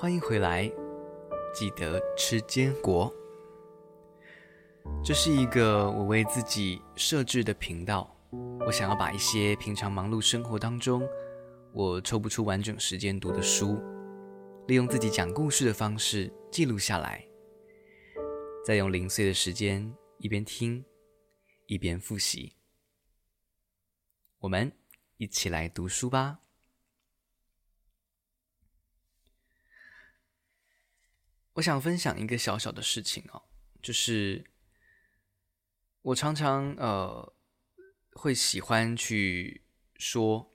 欢迎回来，记得吃坚果。这是一个我为自己设置的频道，我想要把一些平常忙碌生活当中，我抽不出完整时间读的书，利用自己讲故事的方式记录下来，再用零碎的时间一边听，一边复习。我们一起来读书吧。我想分享一个小小的事情哦，就是我常常呃会喜欢去说，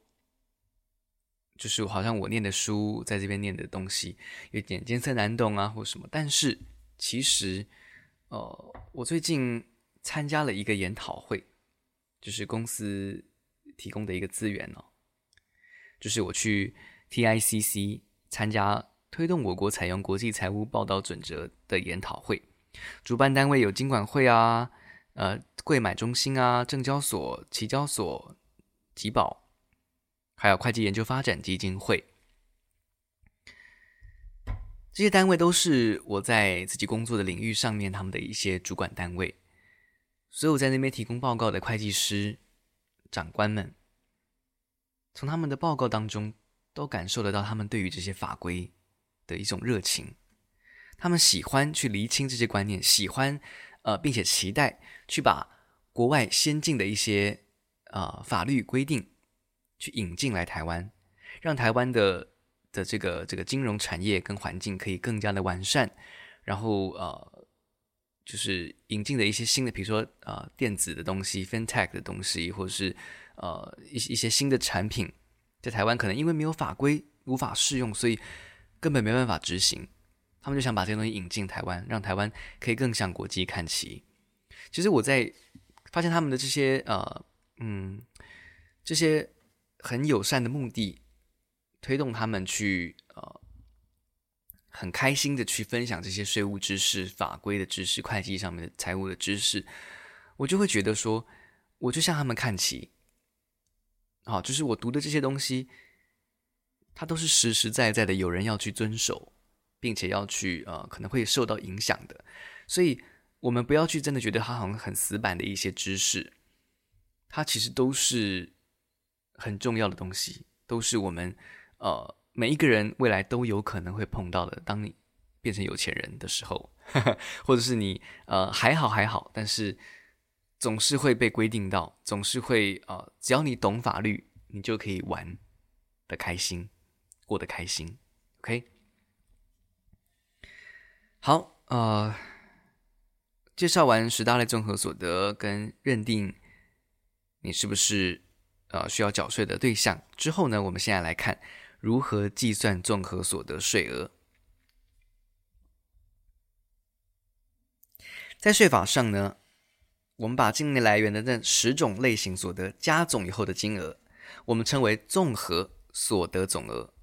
就是好像我念的书，在这边念的东西有点艰涩难懂啊，或什么。但是其实，呃，我最近参加了一个研讨会，就是公司提供的一个资源哦，就是我去 TICC 参加。推动我国采用国际财务报道准则的研讨会，主办单位有金管会啊，呃，柜买中心啊，证交所、期交所、集保，还有会计研究发展基金会。这些单位都是我在自己工作的领域上面他们的一些主管单位，所有在那边提供报告的会计师长官们，从他们的报告当中都感受得到他们对于这些法规。的一种热情，他们喜欢去厘清这些观念，喜欢呃，并且期待去把国外先进的一些呃法律规定去引进来台湾，让台湾的的这个这个金融产业跟环境可以更加的完善，然后呃，就是引进的一些新的，比如说呃电子的东西、FinTech 的东西，或者是呃一一些新的产品，在台湾可能因为没有法规无法适用，所以。根本没办法执行，他们就想把这些东西引进台湾，让台湾可以更向国际看齐。其实我在发现他们的这些呃嗯这些很友善的目的，推动他们去呃很开心的去分享这些税务知识、法规的知识、会计上面的财务的知识，我就会觉得说，我就向他们看齐。好，就是我读的这些东西。它都是实实在在的，有人要去遵守，并且要去呃，可能会受到影响的。所以，我们不要去真的觉得它好像很死板的一些知识，它其实都是很重要的东西，都是我们呃每一个人未来都有可能会碰到的。当你变成有钱人的时候，呵 呵或者是你呃还好还好，但是总是会被规定到，总是会呃，只要你懂法律，你就可以玩的开心。过得开心，OK。好，呃，介绍完十大类综合所得跟认定你是不是呃需要缴税的对象之后呢，我们现在来看如何计算综合所得税额。在税法上呢，我们把境内来源的那十种类型所得加总以后的金额，我们称为综合所得总额。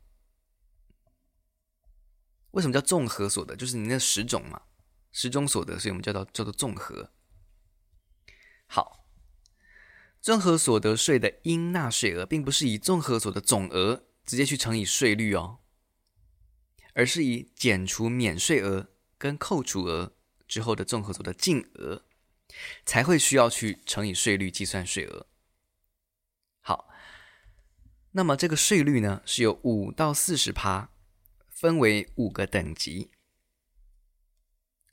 为什么叫综合所得？就是你那十种嘛，十种所得，所以我们叫做叫做综合。好，综合所得税的应纳税额，并不是以综合所得总额直接去乘以税率哦，而是以减除免税额跟扣除额之后的综合所得净额，才会需要去乘以税率计算税额。好，那么这个税率呢，是由五到四十趴。分为五个等级。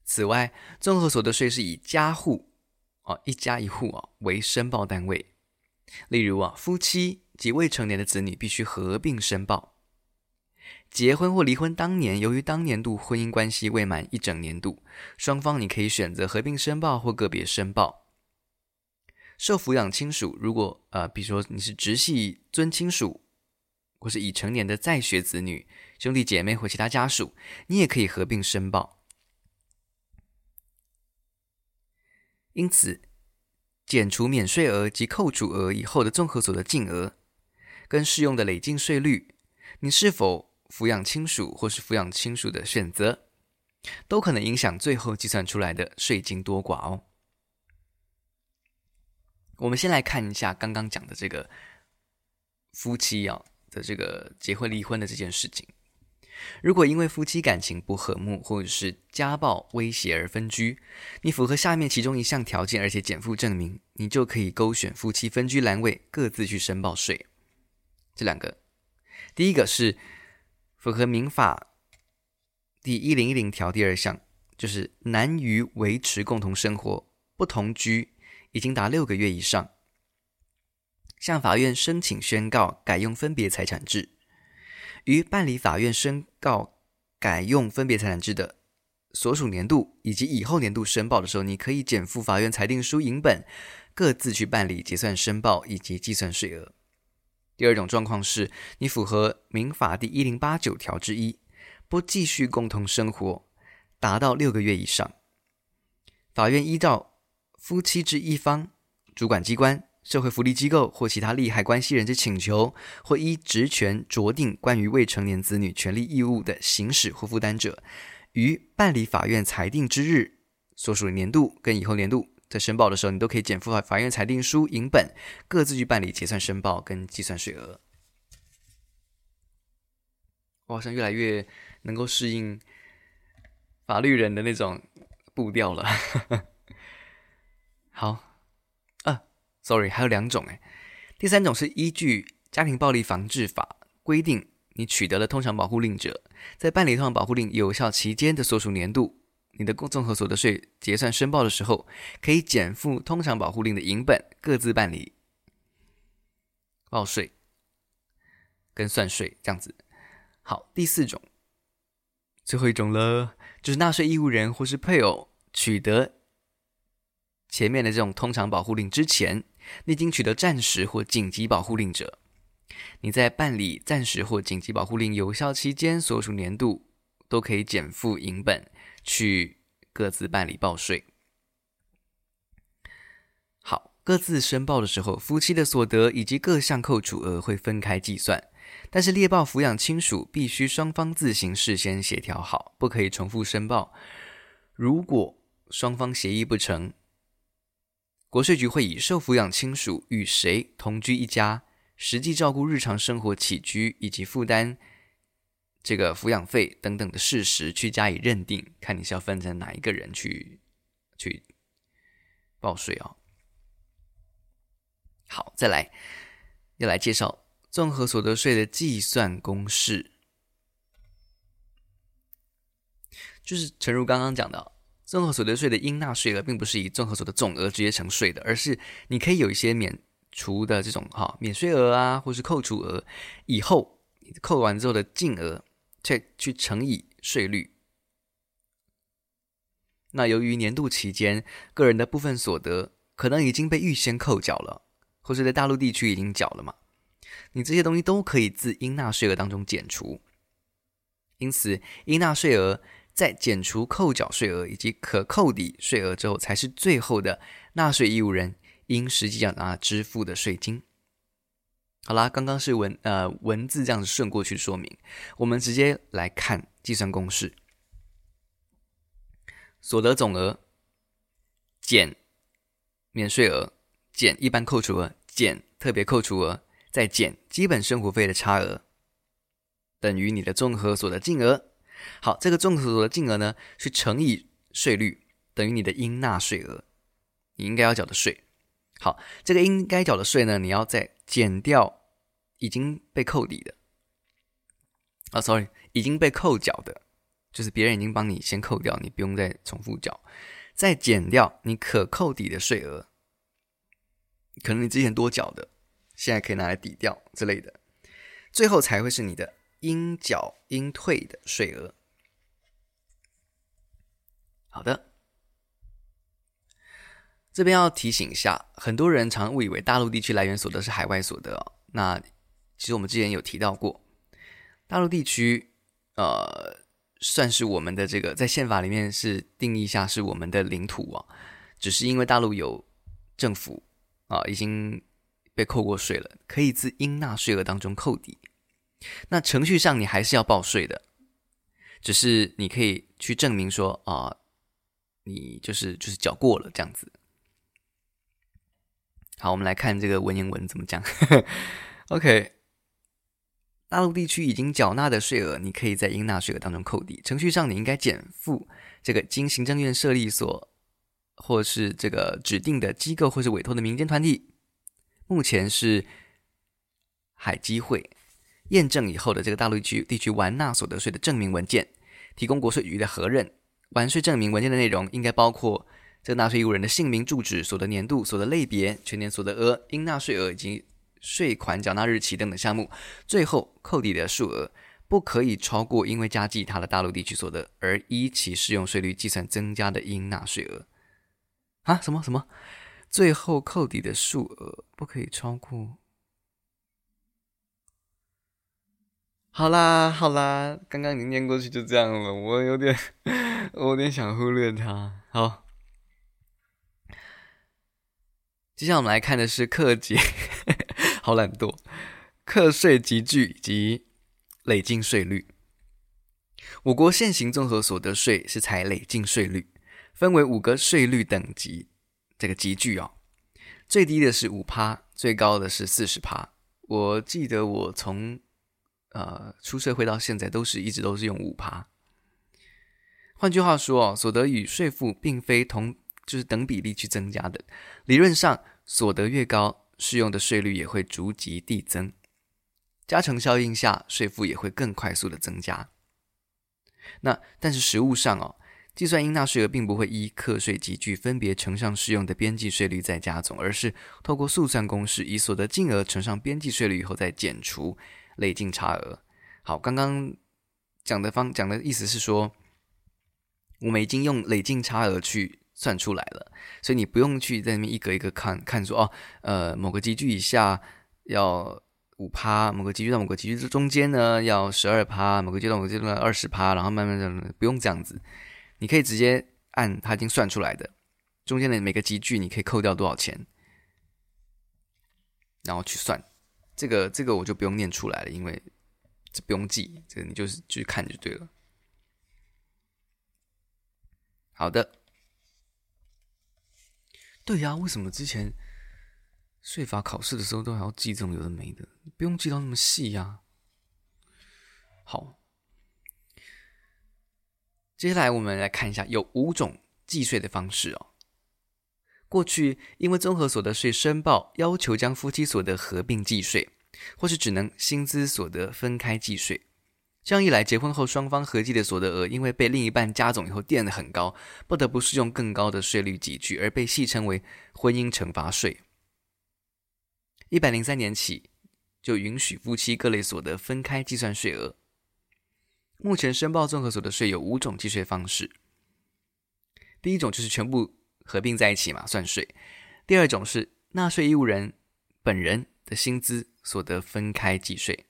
此外，综合所得税是以家户哦，一家一户哦为申报单位。例如啊，夫妻及未成年的子女必须合并申报。结婚或离婚当年，由于当年度婚姻关系未满一整年度，双方你可以选择合并申报或个别申报。受抚养亲属，如果呃，比如说你是直系尊亲属。或是已成年的在学子女、兄弟姐妹或其他家属，你也可以合并申报。因此，减除免税额及扣除额以后的综合所得净额，跟适用的累进税率，你是否抚养亲属或是抚养亲属的选择，都可能影响最后计算出来的税金多寡哦。我们先来看一下刚刚讲的这个夫妻啊。的这个结婚离婚的这件事情，如果因为夫妻感情不和睦，或者是家暴威胁而分居，你符合下面其中一项条件，而且减负证明，你就可以勾选夫妻分居栏位，各自去申报税。这两个，第一个是符合民法第一零一零条第二项，就是难于维持共同生活不同居已经达六个月以上，向法院申请宣告改用分别财产制。于办理法院宣告改用分别财产制的所属年度以及以后年度申报的时候，你可以检附法院裁定书影本，各自去办理结算申报以及计算税额。第二种状况是你符合民法第一零八九条之一，不继续共同生活达到六个月以上，法院依照夫妻之一方主管机关。社会福利机构或其他利害关系人之请求，或依职权酌定关于未成年子女权利义务的行使或负担者，于办理法院裁定之日所属年度跟以后年度在申报的时候，你都可以减负法院裁定书影本，各自去办理结算申报跟计算税额。我好像越来越能够适应法律人的那种步调了。好。Sorry，还有两种诶。第三种是依据《家庭暴力防治法》规定，你取得了通常保护令者，在办理通常保护令有效期间的所属年度，你的综合所得税结算申报的时候，可以减负通常保护令的银本，各自办理报税跟算税这样子。好，第四种，最后一种了，就是纳税义务人或是配偶取得前面的这种通常保护令之前。你已经取得暂时或紧急保护令者，你在办理暂时或紧急保护令有效期间所属年度，都可以检附影本去各自办理报税。好，各自申报的时候，夫妻的所得以及各项扣除额会分开计算，但是列报抚养亲属必须双方自行事先协调好，不可以重复申报。如果双方协议不成，国税局会以受抚养亲属与谁同居一家，实际照顾日常生活起居以及负担这个抚养费等等的事实去加以认定，看你是要分成哪一个人去去报税哦。好，再来要来介绍综合所得税的计算公式，就是诚如刚刚讲的。综合所得税的应纳税额并不是以综合所得总额直接乘税的，而是你可以有一些免除的这种哈免税额啊，或是扣除额，以后扣完之后的净额再去乘以税率。那由于年度期间个人的部分所得可能已经被预先扣缴了，或是在大陆地区已经缴了嘛，你这些东西都可以自应纳税额当中减除，因此应纳税额。在减除扣缴税额以及可扣抵税额之后，才是最后的纳税义务人应实际缴纳支付的税金。好啦，刚刚是文呃文字这样子顺过去说明，我们直接来看计算公式：所得总额减免税额减一般扣除额减特别扣除额再减基本生活费的差额，等于你的综合所得净额。好，这个综合所得净额呢，是乘以税率，等于你的应纳税额，你应该要缴的税。好，这个应该缴的税呢，你要再减掉已经被扣抵的，啊，sorry，已经被扣缴的，就是别人已经帮你先扣掉，你不用再重复缴，再减掉你可扣抵的税额，可能你之前多缴的，现在可以拿来抵掉之类的，最后才会是你的。应缴应退的税额。好的，这边要提醒一下，很多人常误以为大陆地区来源所得是海外所得哦。那其实我们之前有提到过，大陆地区呃算是我们的这个在宪法里面是定义下是我们的领土啊，只是因为大陆有政府啊已经被扣过税了，可以自应纳税额当中扣抵。那程序上你还是要报税的，只是你可以去证明说啊、你就是就是缴过了这样子。好，我们来看这个文言文怎么讲。OK，大陆地区已经缴纳的税额，你可以在应纳税额当中扣抵。程序上你应该减负这个经行政院设立所或是这个指定的机构或是委托的民间团体，目前是海基会验证以后的这个大陆地区地区完纳所得税的证明文件，提供国税局的核认。完税证明文件的内容应该包括这个纳税义务人的姓名、住址、所得年度、所得类别、全年所得额、应纳税额以及税款缴纳日期等等项目。最后扣抵的数额不可以超过因为加计他的大陆地区所得而依其适用税率计算增加的应纳税额。啊？什么什么？最后扣抵的数额不可以超过？好啦好啦，刚刚你念过去就这样了，我有点。我有点想忽略它。好，接下来我们来看的是课税，好懒惰。课税集聚以及累进税率。我国现行综合所得税是采累进税率，分为五个税率等级。这个集聚哦，最低的是五趴，最高的是四十趴。我记得我从呃出社会到现在，都是一直都是用五趴。换句话说，所得与税负并非同就是等比例去增加的。理论上，所得越高，适用的税率也会逐级递增。加成效应下，税负也会更快速的增加。那但是实务上哦，计算应纳税额并不会依课税级距分别乘上适用的边际税率再加总，而是透过速算公式，以所得净额乘上边际税率以后再减除累进差额。好，刚刚讲的方讲的意思是说。我们已经用累进差额去算出来了，所以你不用去在那边一格一格看看说哦，呃，某个集距以下要五趴，某个集距到某个级距中间呢要十二趴，某个阶段某个阶段二十趴，然后慢慢的不用这样子，你可以直接按它已经算出来的中间的每个集距你可以扣掉多少钱，然后去算，这个这个我就不用念出来了，因为这不用记，这个你就是去看就对了。好的，对呀，为什么之前税法考试的时候都还要记这种有的没的？不用记到那么细呀。好，接下来我们来看一下，有五种计税的方式哦。过去因为综合所得税申报要求将夫妻所得合并计税，或是只能薪资所得分开计税。这样一来，结婚后双方合计的所得额，因为被另一半加总以后垫得很高，不得不适用更高的税率级距，而被戏称为“婚姻惩罚税”。一百零三年起，就允许夫妻各类所得分开计算税额。目前申报综合所得税有五种计税方式。第一种就是全部合并在一起嘛，算税；第二种是纳税义务人本人的薪资所得分开计税。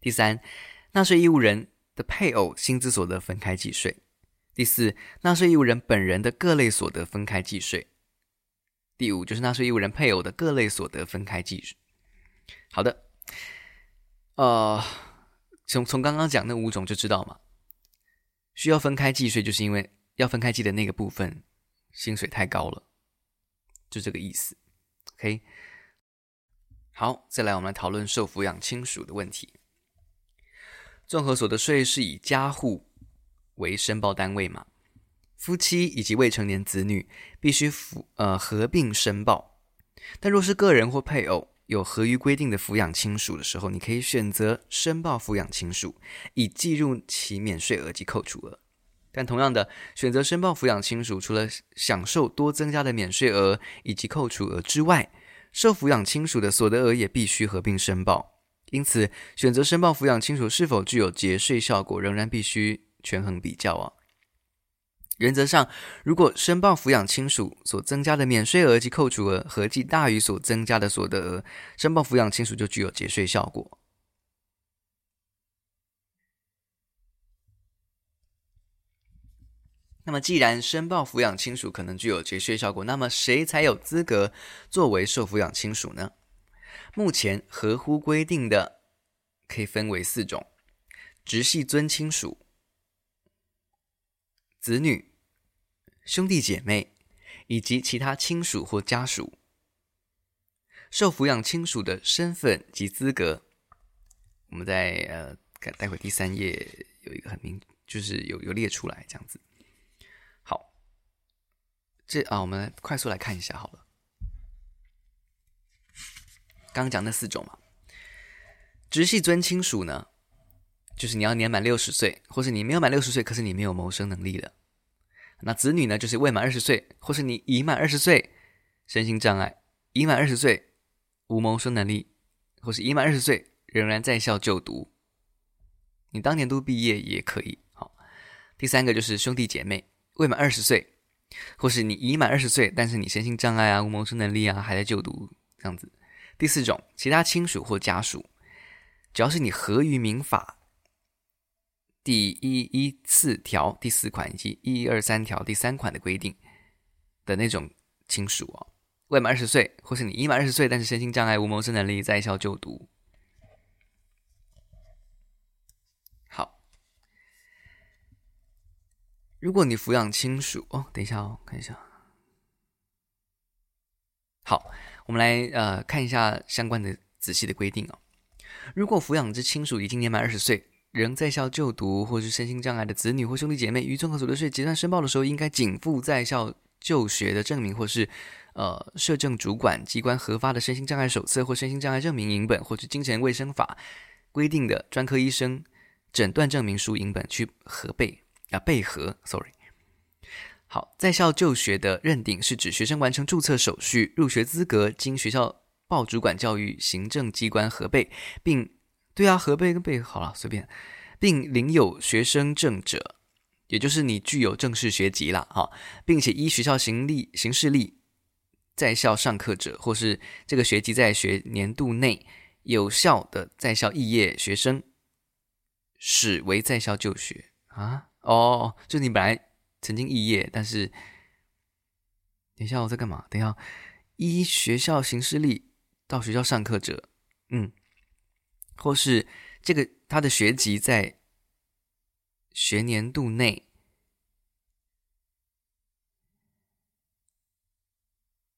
第三，纳税义务人的配偶薪资所得分开计税；第四，纳税义务人本人的各类所得分开计税；第五，就是纳税义务人配偶的各类所得分开计税。好的，呃，从从刚刚讲那五种就知道嘛，需要分开计税，就是因为要分开记的那个部分薪水太高了，就这个意思。OK，好，再来我们来讨论受抚养亲属的问题。综合所得税是以家户为申报单位嘛？夫妻以及未成年子女必须符呃合并申报。但若是个人或配偶有合于规定的抚养亲属的时候，你可以选择申报抚养亲属，以计入其免税额及扣除额。但同样的，选择申报抚养亲属，除了享受多增加的免税额以及扣除额之外，受抚养亲属的所得额也必须合并申报。因此，选择申报抚养亲属是否具有节税效果，仍然必须权衡比较啊。原则上，如果申报抚养亲属所增加的免税额及扣除额合计大于所增加的所得额，申报抚养亲属就具有节税效果。那么，既然申报抚养亲属可能具有节税效果，那么谁才有资格作为受抚养亲属呢？目前合乎规定的可以分为四种：直系尊亲属、子女、兄弟姐妹以及其他亲属或家属。受抚养亲属的身份及资格，我们在呃，待会第三页有一个很明，就是有有列出来这样子。这啊，我们来快速来看一下好了。刚讲那四种嘛，直系尊亲属呢，就是你要年满六十岁，或是你没有满六十岁，可是你没有谋生能力的。那子女呢，就是未满二十岁，或是你已满二十岁，身心障碍，已满二十岁，无谋生能力，或是已满二十岁。仍然在校就读，你当年都毕业也可以。好，第三个就是兄弟姐妹未满二十岁，或是你已满二十岁，但是你身心障碍啊、无谋生能力啊，还在就读这样子。第四种，其他亲属或家属，只要是你合于民法第一一四条第四款以及一二三条第三款的规定的那种亲属哦，未满二十岁，或是你已满二十岁，但是身心障碍、无谋生能力，在校就读。如果你抚养亲属哦，等一下哦，看一下。好，我们来呃看一下相关的仔细的规定哦。如果抚养之亲属已经年满二十岁，仍在校就读，或是身心障碍的子女或兄弟姐妹，于综合所得税结算申报的时候，应该仅附在校就学的证明，或是呃社政主管机关核发的身心障碍手册或身心障碍证明影本，或是精神卫生法规定的专科医生诊断证明书影本去核备。啊，备核，sorry。好，在校就学的认定是指学生完成注册手续、入学资格，经学校报主管教育行政机关核备，并对啊，核备跟备好了，随便，并领有学生证者，也就是你具有正式学籍了哈，并且依学校行历行事历在校上课者，或是这个学籍在学年度内有效的在校肄业学生，始为在校就学啊。哦，就你本来曾经肄业，但是等一下我在干嘛？等一下，依学校行事历到学校上课者，嗯，或是这个他的学籍在学年度内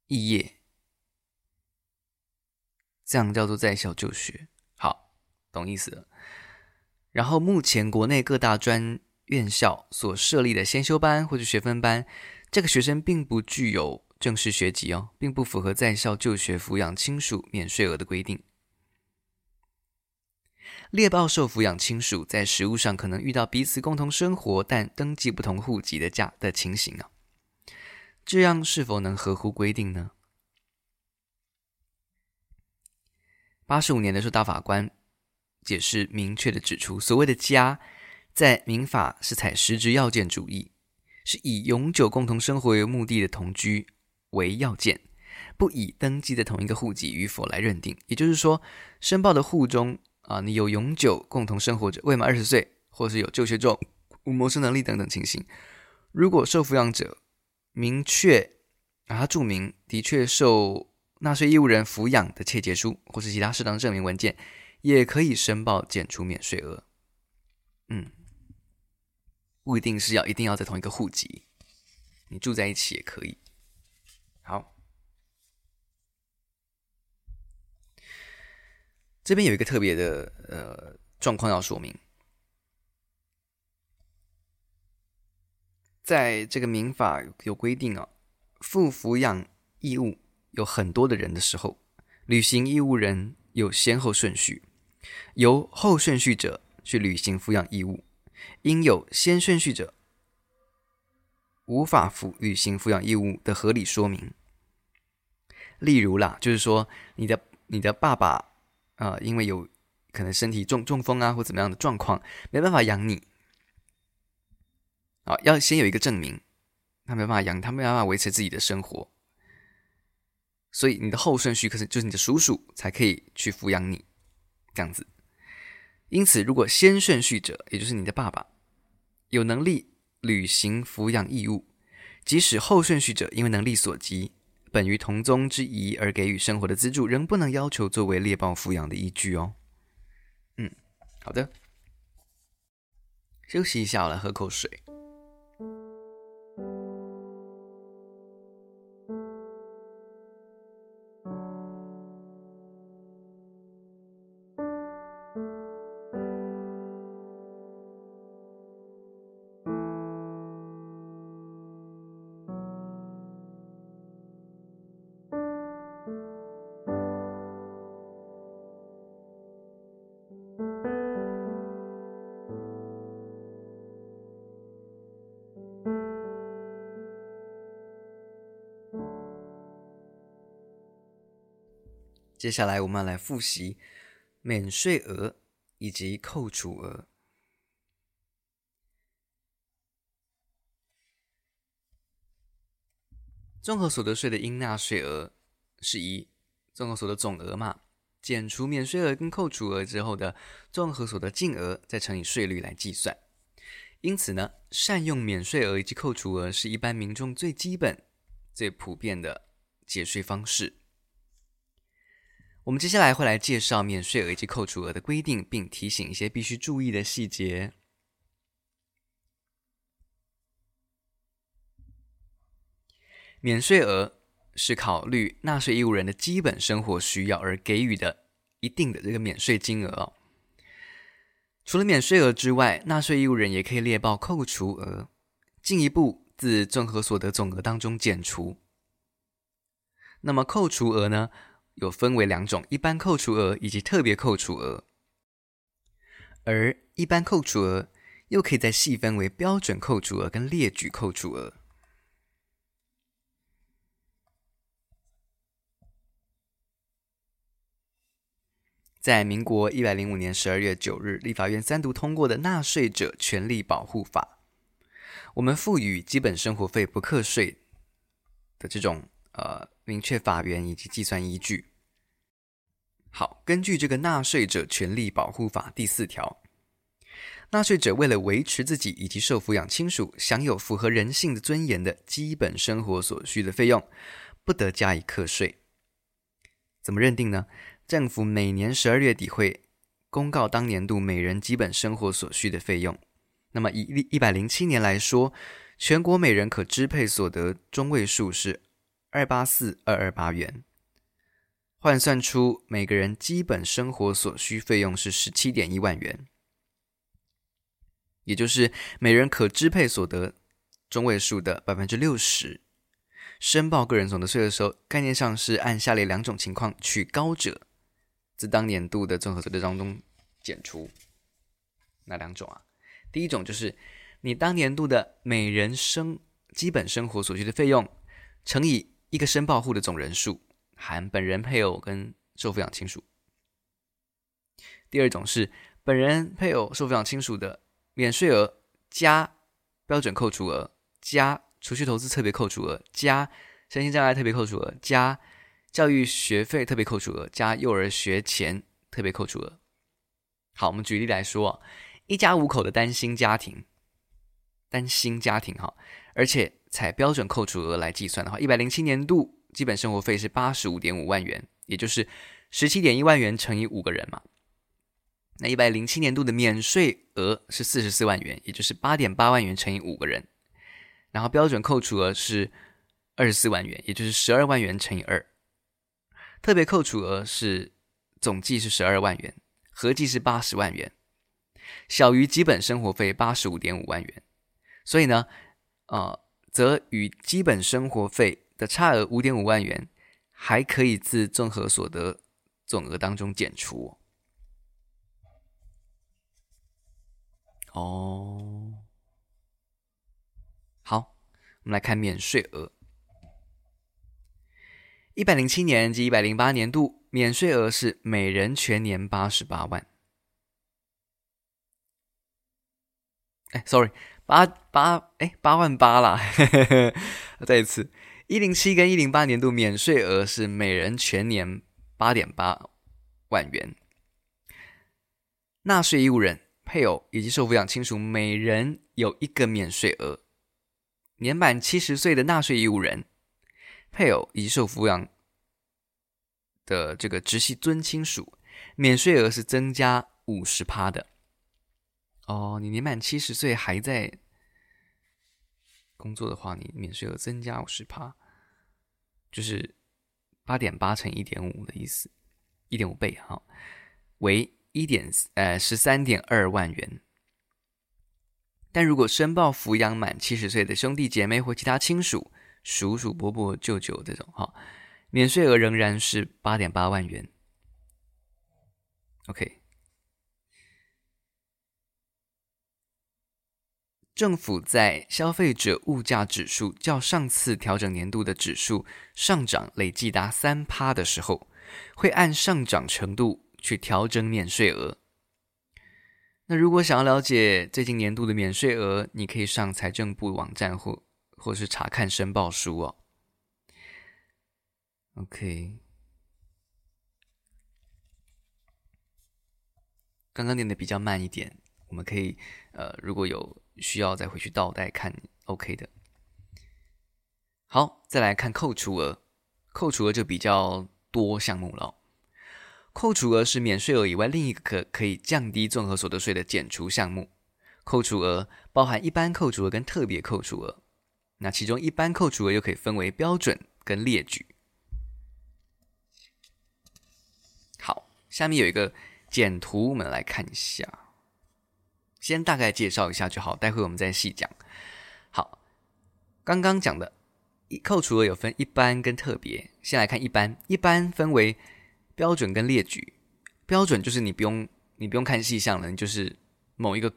肄业，这样叫做在校就学。好，懂意思了。然后目前国内各大专院校所设立的先修班或者学分班，这个学生并不具有正式学籍哦，并不符合在校就学抚养亲属免税额的规定。猎豹受抚养亲属在实务上可能遇到彼此共同生活但登记不同户籍的假的情形啊，这样是否能合乎规定呢？八十五年的时候，大法官解释明确的指出，所谓的家。在民法是采实质要件主义，是以永久共同生活为目的的同居为要件，不以登记的同一个户籍与否来认定。也就是说，申报的户中啊，你有永久共同生活者，未满二十岁，或是有就学中无谋生能力等等情形。如果受抚养者明确啊，他注明的确受纳税义务人抚养的切结书，或是其他适当证明文件，也可以申报减除免税额。嗯。不一定是要一定要在同一个户籍，你住在一起也可以。好，这边有一个特别的呃状况要说明，在这个民法有规定啊，负抚养义务有很多的人的时候，履行义务人有先后顺序，由后顺序者去履行抚养义务。应有先顺序者，无法负履行抚养义务的合理说明。例如啦，就是说你的你的爸爸啊、呃，因为有可能身体中中风啊，或怎么样的状况，没办法养你啊，要先有一个证明，他没办法养，他没办法维持自己的生活，所以你的后顺序可是就是你的叔叔才可以去抚养你，这样子。因此，如果先顺序者，也就是你的爸爸，有能力履行抚养义务，即使后顺序者因为能力所及，本于同宗之谊而给予生活的资助，仍不能要求作为猎豹抚养的依据哦。嗯，好的，休息一下，我来喝口水。接下来我们要来复习免税额以及扣除额。综合所得税的应纳税额是以综合所得总额嘛，减除免税额跟扣除额之后的综合所得净额，再乘以税率来计算。因此呢，善用免税额以及扣除额是一般民众最基本、最普遍的节税方式。我们接下来会来介绍免税额以及扣除额的规定，并提醒一些必须注意的细节。免税额是考虑纳税义务人的基本生活需要而给予的一定的这个免税金额哦。除了免税额之外，纳税义务人也可以列报扣除额，进一步自综合所得总额当中减除。那么扣除额呢，有分为两种：一般扣除额以及特别扣除额。而一般扣除额又可以再细分为标准扣除额跟列举扣除额。在民国一百零五年十二月九日，立法院三读通过的《纳税者权利保护法》，我们赋予基本生活费不课税的这种呃明确法源以及计算依据。好，根据这个《纳税者权利保护法》第四条，纳税者为了维持自己以及受抚养亲属享有符合人性的尊严的基本生活所需的费用，不得加以课税。怎么认定呢？政府每年十二月底会公告当年度每人基本生活所需的费用。那么以一百零七年来说，全国每人可支配所得中位数是二八四二二八元，换算出每个人基本生活所需费用是十七点一万元，也就是每人可支配所得中位数的百分之六十。申报个人所得税的时候，概念上是按下列两种情况取高者。自当年度的综合所得当中减除哪两种啊？第一种就是你当年度的每人生基本生活所需的费用乘以一个申报户的总人数，含本人、配偶跟受抚养亲属。第二种是本人、配偶、受抚养亲属的免税额加标准扣除额加储蓄投资特别扣除额加身心障碍特别扣除额加。教育学费特别扣除额加幼儿学前特别扣除额。好，我们举例来说，一家五口的单薪家庭，单薪家庭哈，而且采标准扣除额来计算的话，一百零七年度基本生活费是八十五点五万元，也就是十七点一万元乘以五个人嘛。那一百零七年度的免税额是四十四万元，也就是八点八万元乘以五个人。然后标准扣除额是二十四万元，也就是十二万元乘以二。特别扣除额是总计是十二万元，合计是八十万元，小于基本生活费八十五点五万元，所以呢，呃，则与基本生活费的差额五点五万元，还可以自综合所得总额当中减除。哦，好，我们来看免税额。一百零七年及一百零八年度免税额是每人全年八十八万。哎，sorry，八八哎八万八啦。再一次，一零七跟一零八年度免税额是每人全年八点八万元。纳税义务人、配偶以及受抚养亲属每人有一个免税额。年满七十岁的纳税义务人。配偶以及受抚养的这个直系尊亲属，免税额是增加五十趴的。哦，你年满七十岁还在工作的话，你免税额增加五十趴，就是八点八乘一点五的意思，一点五倍哈，为一点呃十三点二万元。但如果申报抚养满七十岁的兄弟姐妹或其他亲属，叔叔、伯伯、舅舅这种哈，免税额仍然是八点八万元。OK，政府在消费者物价指数较上次调整年度的指数上涨累计达三趴的时候，会按上涨程度去调整免税额。那如果想要了解最近年度的免税额，你可以上财政部网站或或是查看申报书哦。OK，刚刚念的比较慢一点，我们可以呃，如果有需要再回去倒带看，OK 的。好，再来看扣除额，扣除额就比较多项目了。扣除额是免税额以外另一个可可以降低综合所得税的减除项目。扣除额包含一般扣除额跟特别扣除额。那其中一般扣除额又可以分为标准跟列举。好，下面有一个简图，我们来看一下。先大概介绍一下就好，待会我们再细讲。好，刚刚讲的扣除额有分一般跟特别，先来看一般，一般分为。标准跟列举，标准就是你不用你不用看细项了，你就是某一个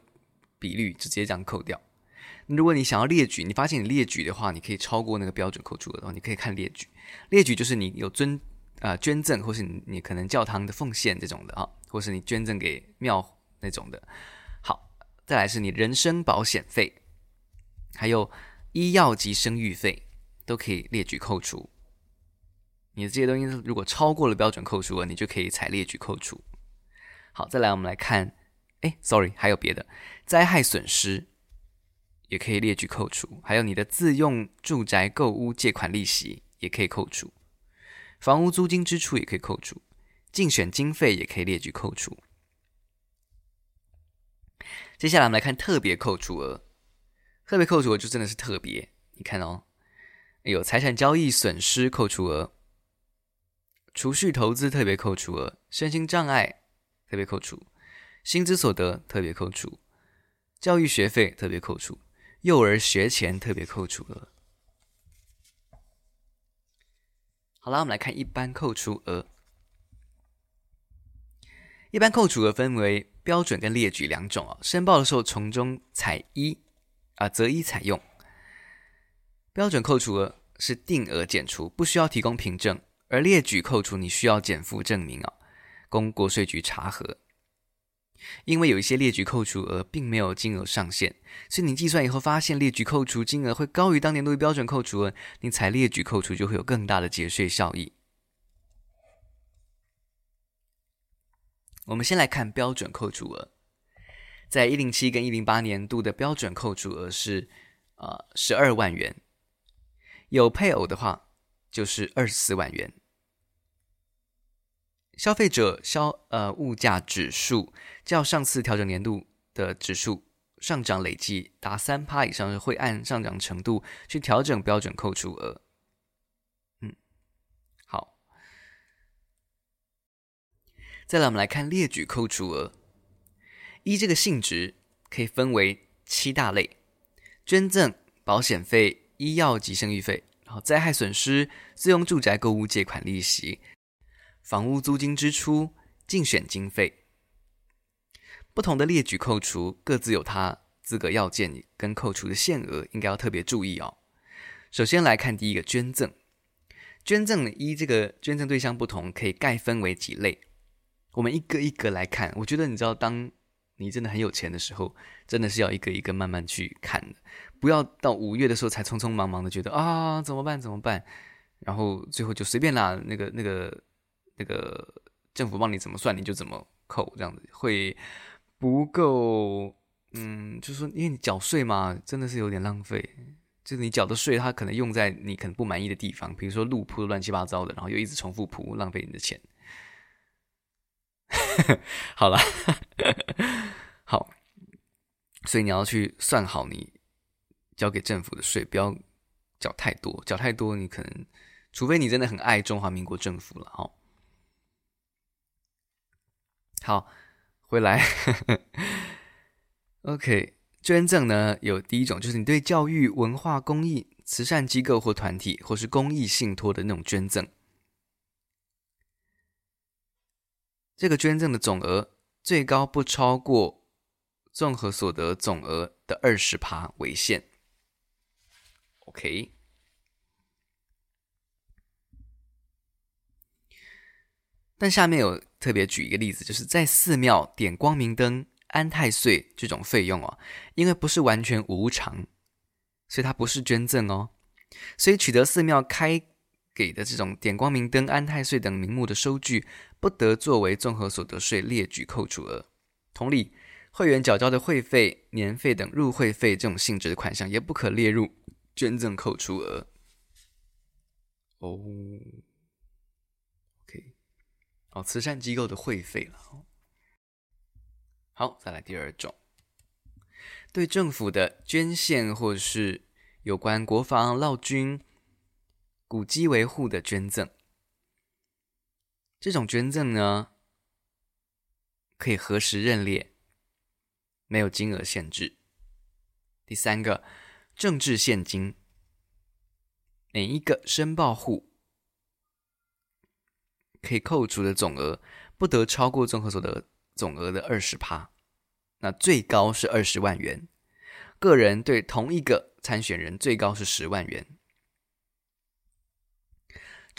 比率直接这样扣掉。如果你想要列举，你发现你列举的话，你可以超过那个标准扣除额的话，你可以看列举。列举就是你有捐啊、捐赠，或是你你可能教堂的奉献这种的啊，或是你捐赠给庙那种的。再来是你人身保险费，还有医药及生育费都可以列举扣除。你的这些东西如果超过了标准扣除额，你就可以采列举扣除。好，再来我们来看，哎，sorry，还有别的，灾害损失也可以列举扣除，还有你的自用住宅购屋借款利息也可以扣除，房屋租金支出也可以扣除，竞选经费也可以列举扣除。接下来我们来看特别扣除额，特别扣除额就真的是特别，你看哦，有财产交易损失扣除额。储蓄投资特别扣除额，身心障碍特别扣除，薪资所得特别扣除，教育学费特别扣除，幼儿学前特别扣除额。好了，我们来看一般扣除额。一般扣除额分为标准跟列举两种啊，申报的时候从中采一啊择一采用。标准扣除额是定额减除，不需要提供凭证。而列举扣除，你需要减负证明啊，供国税局查核。因为有一些列举扣除额并没有金额上限，所以你计算以后发现列举扣除金额会高于当年度的标准扣除额，你采列举扣除就会有更大的节税效益。我们先来看标准扣除额，在一零七跟一零八年度的标准扣除额是呃十二万元，有配偶的话就是二十四万元。消费者消呃物价指数较上次调整年度的指数上涨累计达三趴以上，会按上涨程度去调整标准扣除额。嗯，好。再来，我们来看列举扣除额。一这个性质可以分为七大类：捐赠、保险费、医药及生育费，然后灾害损失、自用住宅购物借款利息。房屋租金支出、竞选经费，不同的列举扣除各自有它资格要件跟扣除的限额，应该要特别注意哦。首先来看第一个捐赠，捐赠一这个捐赠对象不同，可以概分为几类。我们一个一个来看。我觉得你知道，当你真的很有钱的时候，真的是要一个一个慢慢去看的，不要到五月的时候才匆匆忙忙的觉得啊怎么办怎么办，然后最后就随便啦那个那个。那个政府帮你怎么算，你就怎么扣，这样子会不够。嗯，就是说，因为你缴税嘛，真的是有点浪费。就是你缴的税，它可能用在你可能不满意的地方，比如说路铺乱七八糟的，然后又一直重复铺，浪费你的钱。好了，好，所以你要去算好你交给政府的税，不要缴太多，缴太多你可能，除非你真的很爱中华民国政府了，哈。好，回来。OK，捐赠呢，有第一种，就是你对教育、文化、公益、慈善机构或团体，或是公益信托的那种捐赠。这个捐赠的总额最高不超过综合所得总额的二十趴为限。OK。但下面有特别举一个例子，就是在寺庙点光明灯、安太岁这种费用哦，因为不是完全无偿，所以它不是捐赠哦。所以取得寺庙开给的这种点光明灯、安太岁等名目的收据，不得作为综合所得税列举扣除额。同理，会员缴交的会费、年费等入会费这种性质的款项，也不可列入捐赠扣除额。哦，OK，。哦，慈善机构的会费了。好，再来第二种，对政府的捐献或是有关国防、劳军、古迹维护的捐赠，这种捐赠呢，可以核实认列，没有金额限制。第三个，政治现金，每一个申报户。可以扣除的总额不得超过综合所得总额的二十趴，那最高是二十万元。个人对同一个参选人最高是十万元。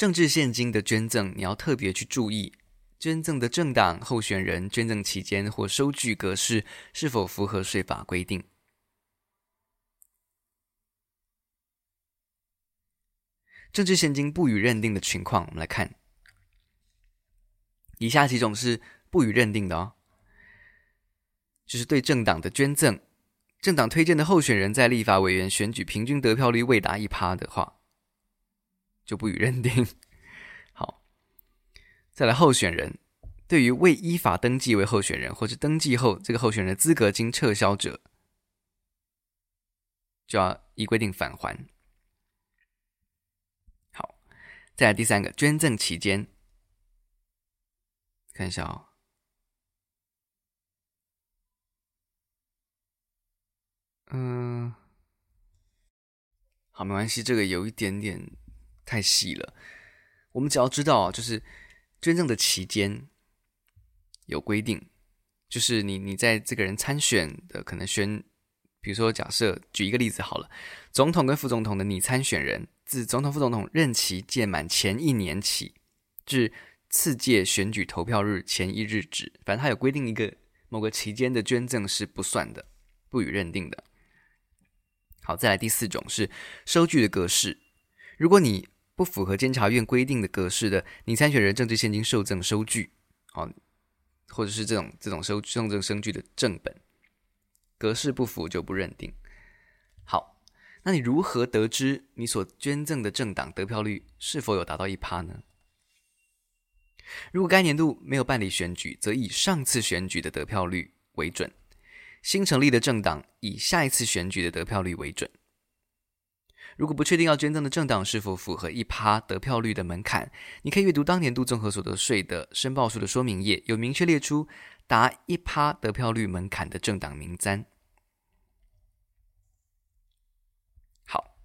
政治献金的捐赠，你要特别去注意捐赠的政党候选人捐赠期间或收据格式是否符合税法规定。政治献金不予认定的情况，我们来看。以下几种是不予认定的哦，就是对政党的捐赠，政党推荐的候选人在立法委员选举平均得票率未达一趴的话，就不予认定。好，再来候选人对于未依法登记为候选人，或者登记后这个候选人的资格经撤销者，就要依规定返还。好，再来第三个，捐赠期间。看一下哦，嗯，好，没关系，这个有一点点太细了。我们只要知道，就是捐赠的期间有规定，就是你你在这个人参选的可能选，比如说假设举一个例子好了，总统跟副总统的拟参选人，自总统、副总统任期届满前一年起至。次届选举投票日前一日止，反正他有规定一个某个期间的捐赠是不算的，不予认定的。好，再来第四种是收据的格式。如果你不符合监察院规定的格式的，你参选人政治现金受赠收据，好，或者是这种这种收受赠收据的正本，格式不符就不认定。好，那你如何得知你所捐赠的政党得票率是否有达到一趴呢？如果该年度没有办理选举，则以上次选举的得票率为准；新成立的政党以下一次选举的得票率为准。如果不确定要捐赠的政党是否符合一趴得票率的门槛，你可以阅读当年度综合所得税的申报书的说明页，有明确列出达一趴得票率门槛的政党名单。好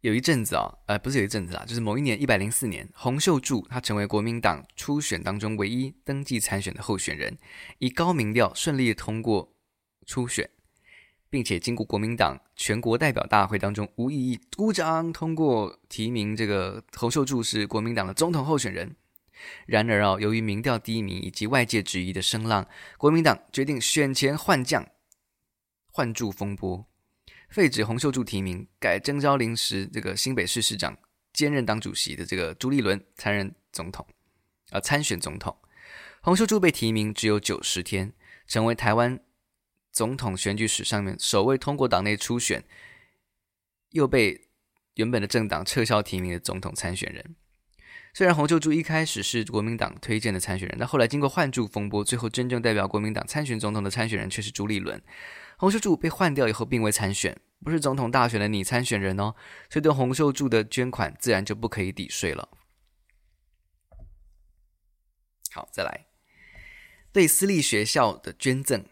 有一阵子啊、哦，呃，不是有一阵子啦，就是某一年一百零四年，洪秀柱他成为国民党初选当中唯一登记参选的候选人，以高民调顺利通过初选，并且经过国民党全国代表大会当中无异议鼓掌通过提名这个洪秀柱是国民党的总统候选人。然而啊，由于民调低迷以及外界质疑的声浪，国民党决定选前换将，换柱风波。废止洪秀柱提名，改征召临时这个新北市市长兼任党主席的这个朱立伦参任总统，啊、参选总统。洪秀柱被提名只有九十天，成为台湾总统选举史上面首位通过党内初选，又被原本的政党撤销提名的总统参选人。虽然洪秀柱一开始是国民党推荐的参选人，但后来经过换柱风波，最后真正代表国民党参选总统的参选人却是朱立伦。洪秀柱被换掉以后，并未参选，不是总统大选的拟参选人哦，所以对洪秀柱的捐款自然就不可以抵税了。好，再来，对私立学校的捐赠，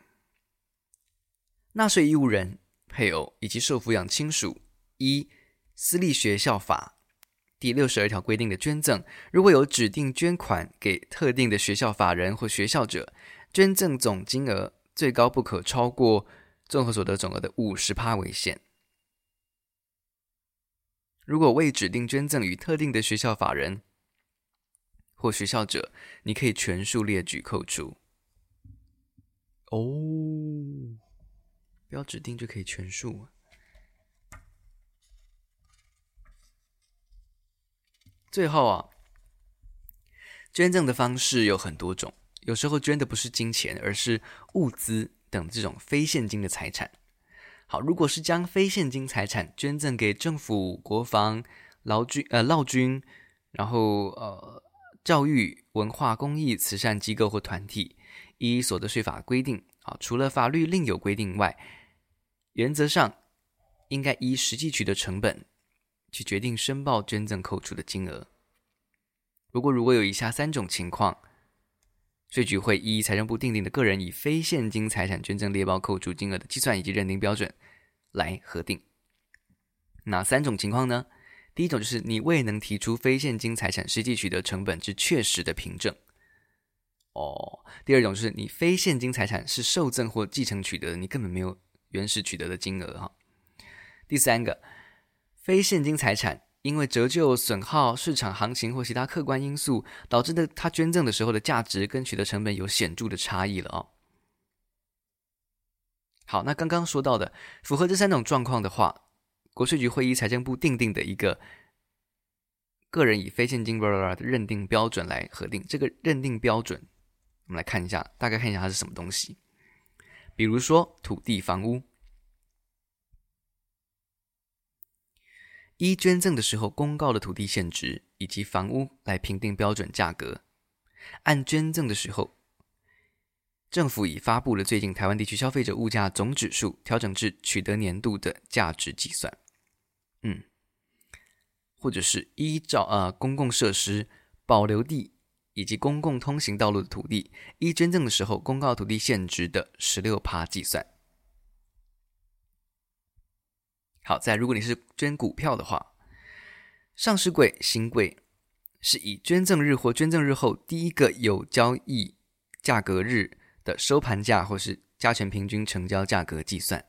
纳税义务人、配偶以及受抚养亲属一私立学校法第六十二条规定的捐赠，如果有指定捐款给特定的学校法人或学校者，捐赠总金额最高不可超过。综合所得总额的五十趴为限。如果未指定捐赠与特定的学校法人或学校者，你可以全数列举扣除。哦，不要指定就可以全数。最后啊，捐赠的方式有很多种，有时候捐的不是金钱，而是物资等这种非现金的财产。好，如果是将非现金财产捐赠给政府、国防、劳军呃劳军，然后呃教育、文化、公益、慈善机构或团体，依所得税法规定啊，除了法律另有规定外，原则上应该依实际取得成本去决定申报捐赠扣除的金额。不过，如果有以下三种情况，税局会依财政部订定的个人以非现金财产捐赠列报扣除金额的计算以及认定标准来核定。哪三种情况呢？第一种就是你未能提出非现金财产实际取得成本之确实的凭证。哦，第二种就是你非现金财产是受赠或继承取得的，你根本没有原始取得的金额哈。第三个，非现金财产。因为折旧、损耗、市场行情或其他客观因素导致的，他捐赠的时候的价值跟取得成本有显著的差异了哦。好，那刚刚说到的符合这三种状况的话，国税局会依财政部订定的一个个人以非现金的认定标准来核定。这个认定标准，我们来看一下，大概看一下它是什么东西。比如说土地、房屋。一捐赠的时候公告的土地现值以及房屋来评定标准价格，按捐赠的时候，政府已发布了最近台湾地区消费者物价总指数调整至取得年度的价值计算，嗯，或者是依照呃公共设施保留地以及公共通行道路的土地，依捐赠的时候公告土地现值的十六趴计算。好，在如果你是捐股票的话，上市柜、新柜是以捐赠日或捐赠日后第一个有交易价格日的收盘价或是加权平均成交价格计算。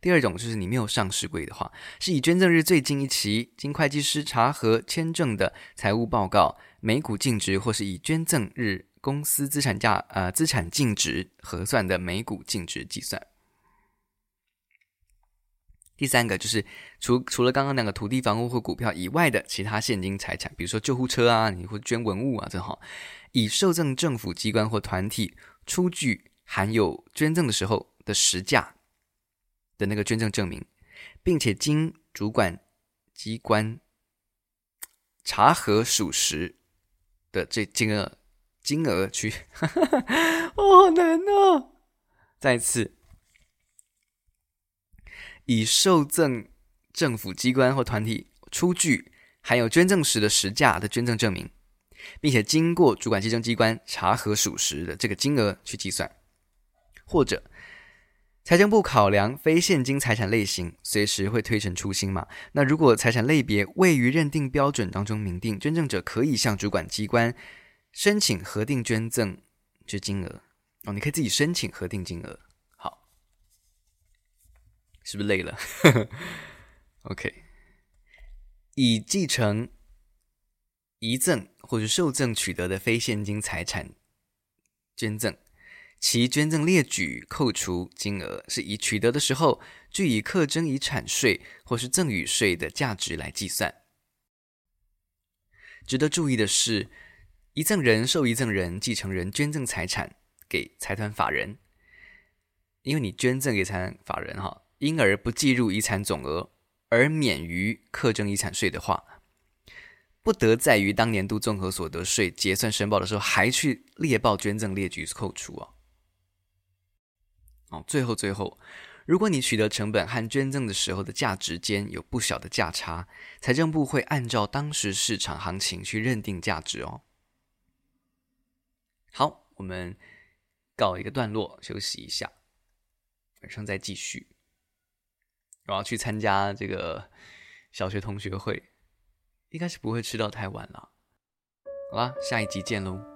第二种就是你没有上市柜的话，是以捐赠日最近一期经会计师查核签证的财务报告每股净值，或是以捐赠日公司资产价呃资产净值核算的每股净值计算。第三个就是除除了刚刚那个土地、房屋或股票以外的其他现金财产，比如说救护车啊，你会捐文物啊，正好以受赠政府机关或团体出具含有捐赠的时候的实价的那个捐赠证明，并且经主管机关查核属实的这金额金额去，哦，好难哦，再次。以受赠政府机关或团体出具含有捐赠时的实价的捐赠证明，并且经过主管稽征机关查核属实的这个金额去计算，或者财政部考量非现金财产类型，随时会推陈出新嘛。那如果财产类别未于认定标准当中明定，捐赠者可以向主管机关申请核定捐赠之金额哦，你可以自己申请核定金额。好是不是累了？OK，以继承、遗赠或者受赠取得的非现金财产捐赠，其捐赠列举扣除金额是以取得的时候据以课征遗产税或是赠与税的价值来计算。值得注意的是，遗赠人、受遗赠人、继承人捐赠财产给财团法人，因为你捐赠给财团法人哈。因而不计入遗产总额，而免于课征遗产税的话，不得在于当年度综合所得税结算申报的时候，还去列报捐赠列举扣除哦。哦，最后最后，如果你取得成本和捐赠的时候的价值间有不小的价差，财政部会按照当时市场行情去认定价值哦。好，我们告一个段落，休息一下，晚上再继续。我要去参加这个小学同学会，应该是不会吃到太晚了。好啦，下一集见喽。